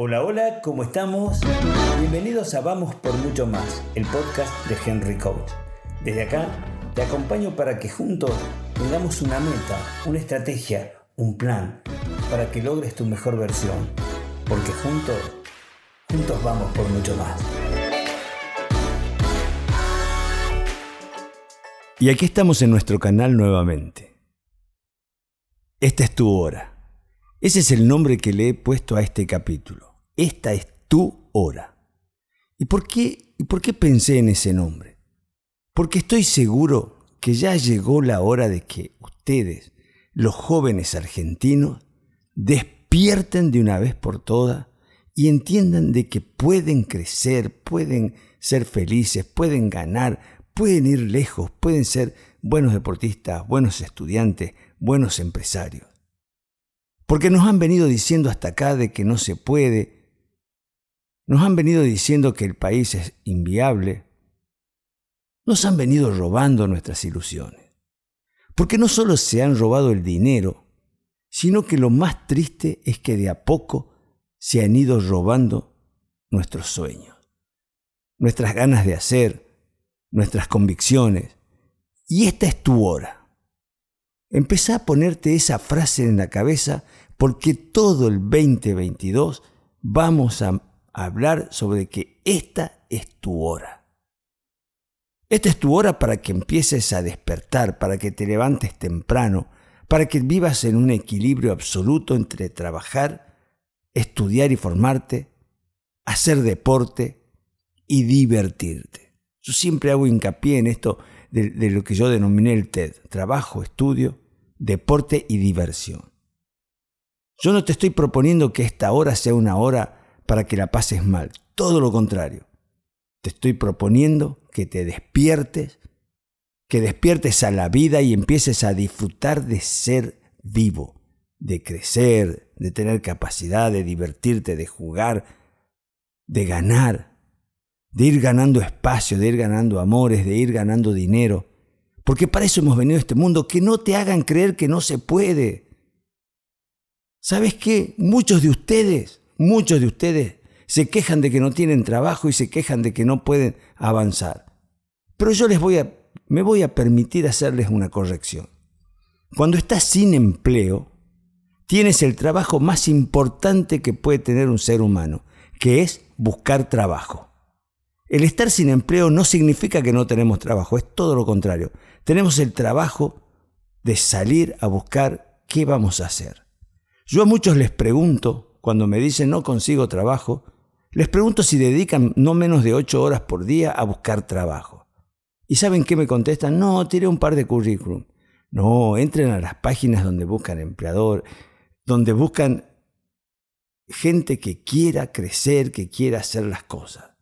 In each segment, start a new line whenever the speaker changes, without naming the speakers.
Hola, hola, ¿cómo estamos? Bienvenidos a Vamos por Mucho Más, el podcast de Henry Coach. Desde acá te acompaño para que juntos tengamos una meta, una estrategia, un plan, para que logres tu mejor versión. Porque juntos, juntos vamos por mucho más. Y aquí estamos en nuestro canal nuevamente. Esta es tu hora. Ese es el nombre que le he puesto a este capítulo. Esta es tu hora. ¿Y por qué, y por qué pensé en ese nombre? Porque estoy seguro que ya llegó la hora de que ustedes, los jóvenes argentinos, despierten de una vez por todas y entiendan de que pueden crecer, pueden ser felices, pueden ganar, pueden ir lejos, pueden ser buenos deportistas, buenos estudiantes, buenos empresarios. Porque nos han venido diciendo hasta acá de que no se puede, nos han venido diciendo que el país es inviable, nos han venido robando nuestras ilusiones. Porque no solo se han robado el dinero, sino que lo más triste es que de a poco se han ido robando nuestros sueños, nuestras ganas de hacer, nuestras convicciones. Y esta es tu hora. Empezá a ponerte esa frase en la cabeza porque todo el 2022 vamos a hablar sobre que esta es tu hora. Esta es tu hora para que empieces a despertar, para que te levantes temprano, para que vivas en un equilibrio absoluto entre trabajar, estudiar y formarte, hacer deporte y divertirte. Yo siempre hago hincapié en esto de, lo que yo denominé el TED, trabajo, estudio, deporte y diversión. Yo no te estoy proponiendo que esta hora sea una hora para que la pases mal, todo lo contrario. Te estoy proponiendo que te despiertes, que despiertes a la vida y empieces a disfrutar de ser vivo, de crecer, de tener capacidad, de divertirte, de jugar, de ganar, de ir ganando espacio, de ir ganando amores, de ir ganando dinero. Porque para eso hemos venido a este mundo, que no te hagan creer que no se puede. ¿Sabes qué? Muchos de ustedes, muchos de ustedes se quejan de que no tienen trabajo y se quejan de que no pueden avanzar. Pero yo les voy a, me voy a permitir hacerles una corrección. Cuando estás sin empleo, tienes el trabajo más importante que puede tener un ser humano, que es buscar trabajo. El estar sin empleo no significa que no tenemos trabajo, es todo lo contrario. Tenemos el trabajo de salir a buscar qué vamos a hacer. Yo a muchos les pregunto, cuando me dicen no consigo trabajo, les pregunto si dedican no menos de ocho horas por día a buscar trabajo. ¿Y saben qué me contestan? No, tiré un par de currículum. No, entren a las páginas donde buscan empleador, donde buscan gente que quiera crecer, que quiera hacer las cosas.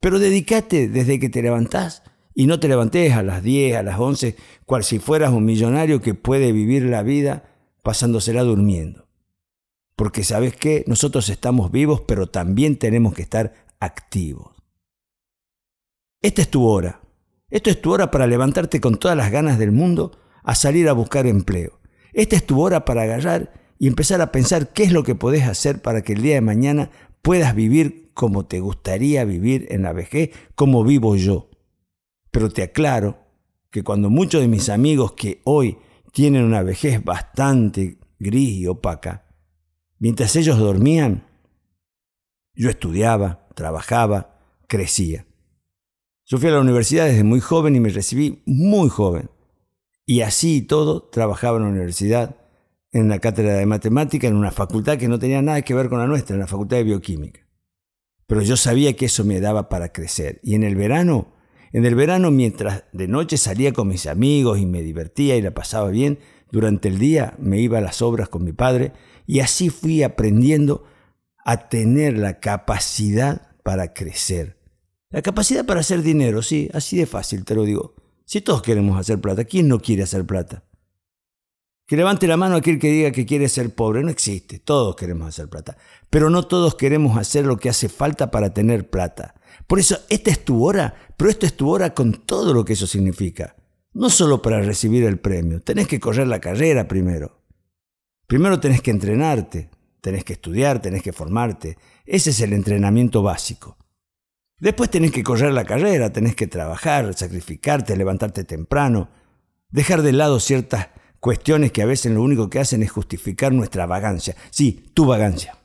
Pero dedícate desde que te levantás y no te levantes a las 10, a las 11, cual si fueras un millonario que puede vivir la vida pasándosela durmiendo. Porque sabes que nosotros estamos vivos, pero también tenemos que estar activos. Esta es tu hora. Esto es tu hora para levantarte con todas las ganas del mundo a salir a buscar empleo. Esta es tu hora para agarrar y empezar a pensar qué es lo que podés hacer para que el día de mañana puedas vivir como te gustaría vivir en la vejez, como vivo yo. Pero te aclaro que cuando muchos de mis amigos que hoy tienen una vejez bastante gris y opaca, mientras ellos dormían, yo estudiaba, trabajaba, crecía. Yo fui a la universidad desde muy joven y me recibí muy joven. Y así y todo trabajaba en la universidad, en la cátedra de matemática, en una facultad que no tenía nada que ver con la nuestra, en la facultad de bioquímica. Pero yo sabía que eso me daba para crecer. Y en el verano, en el verano mientras de noche salía con mis amigos y me divertía y la pasaba bien, durante el día me iba a las obras con mi padre y así fui aprendiendo a tener la capacidad para crecer. La capacidad para hacer dinero, sí, así de fácil, te lo digo. Si todos queremos hacer plata, ¿quién no quiere hacer plata? Que levante la mano aquel que diga que quiere ser pobre. No existe. Todos queremos hacer plata. Pero no todos queremos hacer lo que hace falta para tener plata. Por eso, esta es tu hora, pero esta es tu hora con todo lo que eso significa. No solo para recibir el premio. Tenés que correr la carrera primero. Primero tenés que entrenarte. tenés que estudiar, tenés que formarte. Ese es el entrenamiento básico. Después tenés que correr la carrera, tenés que trabajar, sacrificarte, levantarte temprano, dejar de lado ciertas cuestiones que a veces lo único que hacen es justificar nuestra vagancia. Sí, tu vagancia.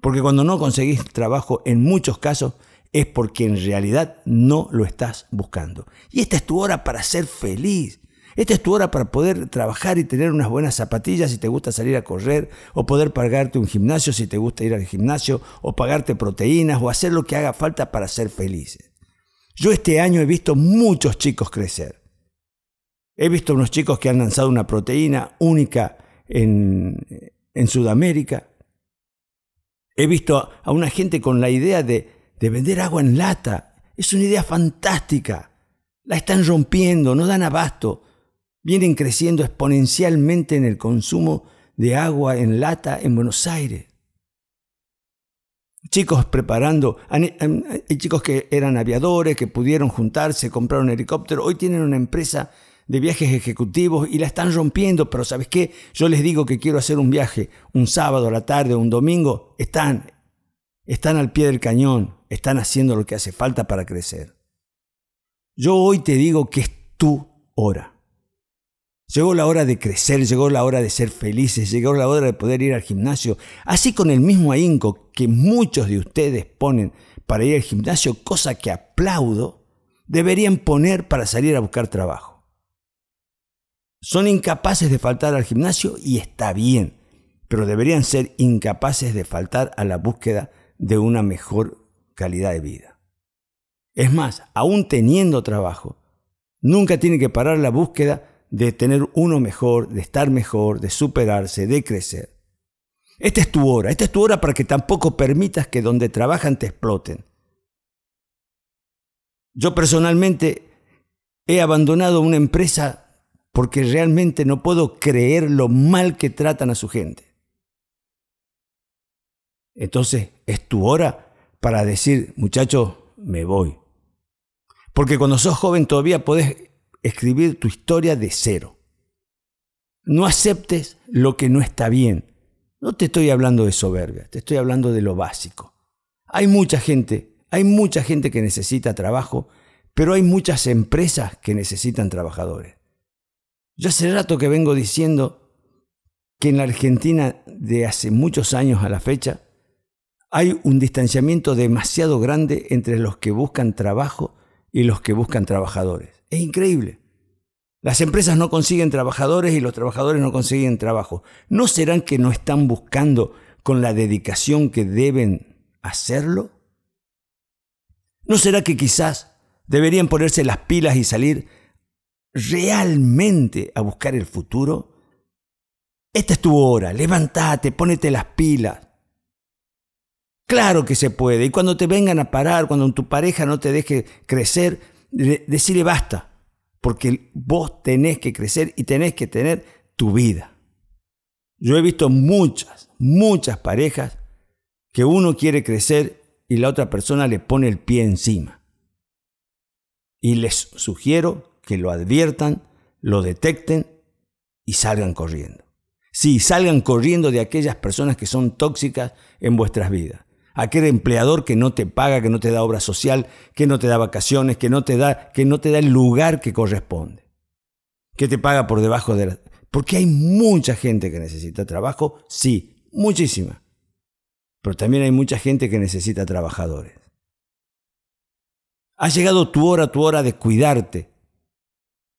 Porque cuando no conseguís trabajo, en muchos casos, es porque en realidad no lo estás buscando. Y esta es tu hora para ser feliz. Esta es tu hora para poder trabajar y tener unas buenas zapatillas si te gusta salir a correr, o poder pagarte un gimnasio si te gusta ir al gimnasio, o pagarte proteínas, o hacer lo que haga falta para ser feliz. Yo este año he visto muchos chicos crecer. He visto unos chicos que han lanzado una proteína única en, Sudamérica. He visto a una gente con la idea de, de vender agua en lata. Es una idea fantástica. La están rompiendo, no dan abasto vienen creciendo exponencialmente en el consumo de agua en lata en Buenos Aires. Chicos preparando, chicos que eran aviadores, que pudieron juntarse, compraron un helicóptero, hoy tienen una empresa de viajes ejecutivos y la están rompiendo, pero ¿sabes qué? Yo les digo que quiero hacer un viaje un sábado a la tarde, un domingo, están, están al pie del cañón, están haciendo lo que hace falta para crecer. Yo hoy te digo que es tu hora. Llegó la hora de crecer, llegó la hora de ser felices, llegó la hora de poder ir al gimnasio, así con el mismo ahínco que muchos de ustedes ponen para ir al gimnasio, cosa que aplaudo, deberían poner para salir a buscar trabajo. Son incapaces de faltar al gimnasio y está bien, pero deberían ser incapaces de faltar a la búsqueda de una mejor calidad de vida. Es más, aún teniendo trabajo, nunca tiene que parar la búsqueda de tener uno mejor, de estar mejor, de superarse, de crecer. Esta es tu hora, esta es tu hora para que tampoco permitas que donde trabajan te exploten. Yo personalmente he abandonado una empresa porque realmente no puedo creer lo mal que tratan a su gente. Entonces es tu hora para decir, muchacho, me voy. Porque cuando sos joven todavía podés escribir tu historia de cero. No aceptes lo que no está bien. No te estoy hablando de soberbia, te estoy hablando de lo básico. Hay mucha gente, hay mucha gente que necesita trabajo, pero hay muchas empresas que necesitan trabajadores. Yo hace rato que vengo diciendo que en la Argentina de hace muchos años a la fecha hay un distanciamiento demasiado grande entre los que buscan trabajo y los que buscan trabajadores. Es increíble. Las empresas no consiguen trabajadores y los trabajadores no consiguen trabajo. ¿No serán que no están buscando con la dedicación que deben hacerlo? ¿No será que quizás deberían ponerse las pilas y salir realmente a buscar el futuro? Esta es tu hora, levántate, ponete las pilas. Claro que se puede. Y cuando te vengan a parar, cuando tu pareja no te deje crecer, decirle basta, porque vos tenés que crecer y tenés que tener tu vida. Yo he visto muchas, muchas parejas que uno quiere crecer y la otra persona le pone el pie encima. Y les sugiero que lo adviertan, lo detecten y salgan corriendo. Sí, salgan corriendo de aquellas personas que son tóxicas en vuestras vidas aquel empleador que no te paga, que no te da obra social, que no te da vacaciones, que no te da, que no te da el lugar que corresponde, que te paga por debajo de la... Porque hay mucha gente que necesita trabajo, sí, muchísima. Pero también hay mucha gente que necesita trabajadores. Ha llegado tu hora, tu hora de cuidarte,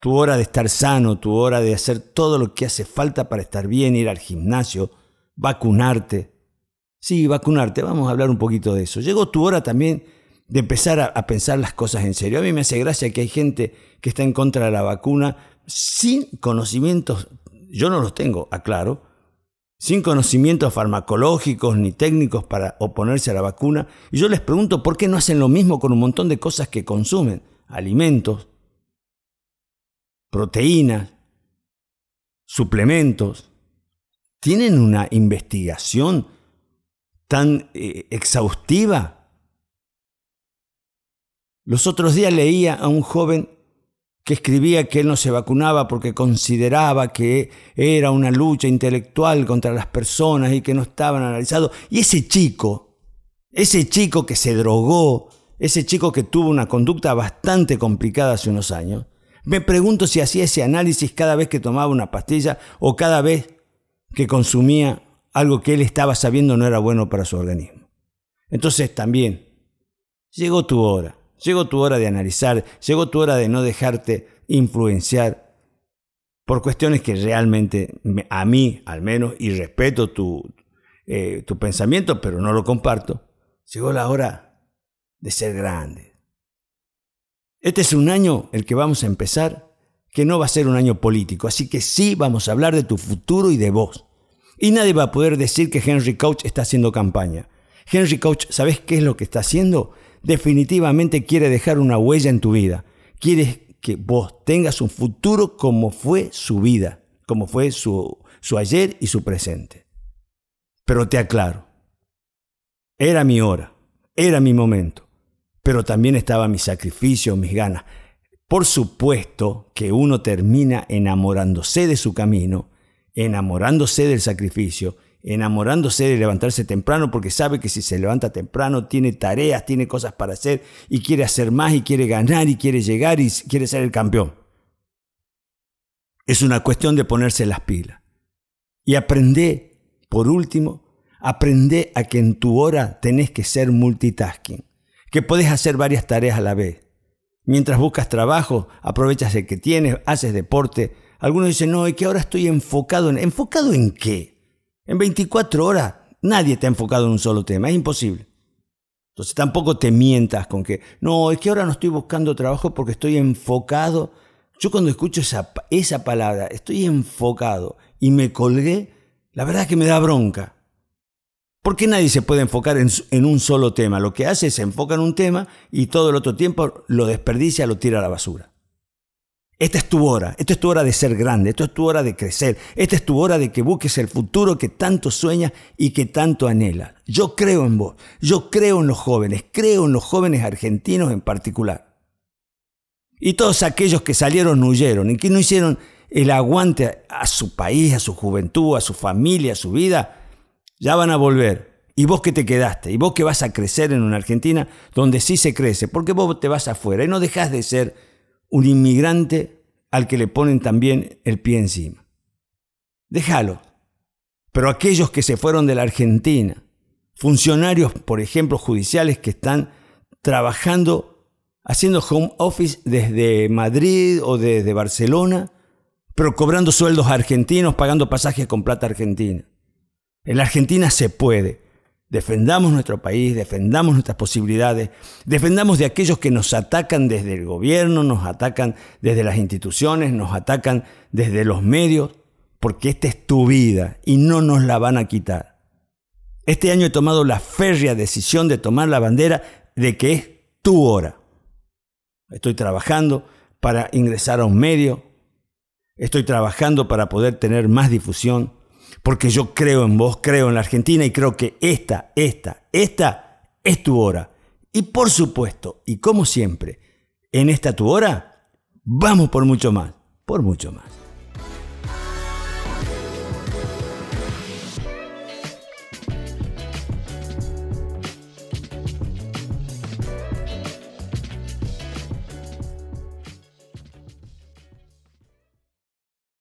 tu hora de estar sano, tu hora de hacer todo lo que hace falta para estar bien, ir al gimnasio, vacunarte, Sí, vacunarte, vamos a hablar un poquito de eso. Llegó tu hora también de empezar a, pensar las cosas en serio. A mí me hace gracia que hay gente que está en contra de la vacuna sin conocimientos, yo no los tengo, aclaro, sin conocimientos farmacológicos ni técnicos para oponerse a la vacuna. Y yo les pregunto por qué no hacen lo mismo con un montón de cosas que consumen, alimentos, proteínas, suplementos. ¿Tienen una investigación? Tan eh, exhaustiva. Los otros días leía a un joven que escribía que él no se vacunaba porque consideraba que era una lucha intelectual contra las personas y que no estaban analizados. Y ese chico, ese chico que se drogó, ese chico que tuvo una conducta bastante complicada hace unos años, me pregunto si hacía ese análisis cada vez que tomaba una pastilla o cada vez que consumía algo que él estaba sabiendo no era bueno para su organismo. Entonces también, llegó tu hora. Llegó tu hora de analizar, llegó tu hora de no dejarte influenciar por cuestiones que realmente a mí, al menos, y respeto tu, eh, tu pensamiento, pero no lo comparto, llegó la hora de ser grande. Este es un año, el que vamos a empezar, que no va a ser un año político, así que sí vamos a hablar de tu futuro y de vos. Y nadie va a poder decir que Henry Couch está haciendo campaña. Henry Couch, ¿sabes qué es lo que está haciendo? definitivamente quiere dejar una huella en tu vida. Quiere que vos tengas un futuro como fue su vida, como fue su, su ayer y su presente. Pero te aclaro, era mi hora, era mi momento, pero también estaba mi sacrificio, mis ganas. Por supuesto que uno termina enamorándose de su camino, enamorándose del sacrificio enamorándose de levantarse temprano porque sabe que si se levanta temprano tiene tareas, tiene cosas para hacer y quiere hacer más y quiere ganar y quiere llegar y quiere ser el campeón. Es una cuestión de ponerse las pilas. Y aprende, por último, aprende a que en tu hora tenés que ser multitasking, que podés hacer varias tareas a la vez. Mientras buscas trabajo, aprovechas el que tienes, haces deporte. Algunos dicen, no, es que ahora estoy enfocado en... ¿Enfocado en qué? En 24 horas nadie ha enfocado en un solo tema, es imposible. Entonces tampoco te mientas con que, no, es que ahora no estoy buscando trabajo porque estoy enfocado. Yo cuando escucho esa, esa palabra, estoy enfocado y me colgué, la verdad es que me da bronca. Porque nadie se puede enfocar en, en, un solo tema. Lo que hace es se enfoca en un tema y todo el otro tiempo lo desperdicia, lo tira a la basura. Esta es tu hora, esta es tu hora de ser grande, esta es tu hora de crecer, esta es tu hora de que busques el futuro que tanto sueñas y que tanto anhelas. Yo creo en vos, yo creo en los jóvenes, creo en los jóvenes argentinos en particular. Y todos aquellos que salieron huyeron y que no hicieron el aguante a su país, a su juventud, a su familia, a su vida, ya van a volver. Y vos que te quedaste, y vos que vas a crecer en una Argentina donde sí se crece, porque vos te vas afuera y no dejas de ser un inmigrante al que le ponen también el pie encima. Déjalo. Pero aquellos que se fueron de la Argentina, funcionarios, por ejemplo, judiciales que están trabajando, haciendo home office desde Madrid o desde Barcelona, pero cobrando sueldos argentinos, pagando pasajes con plata argentina. En la Argentina se puede. Defendamos nuestro país, defendamos nuestras posibilidades, defendamos de aquellos que nos atacan desde el gobierno, nos atacan desde las instituciones, nos atacan desde los medios, porque esta es tu vida y no nos la van a quitar. Este año he tomado la férrea decisión de tomar la bandera de que es tu hora. Estoy trabajando para ingresar a un medio, estoy trabajando para poder tener más difusión, porque yo creo en vos, creo en la Argentina y creo que esta, esta, esta es tu hora. Y por supuesto, y como siempre, en esta tu hora, vamos por mucho más, por mucho más.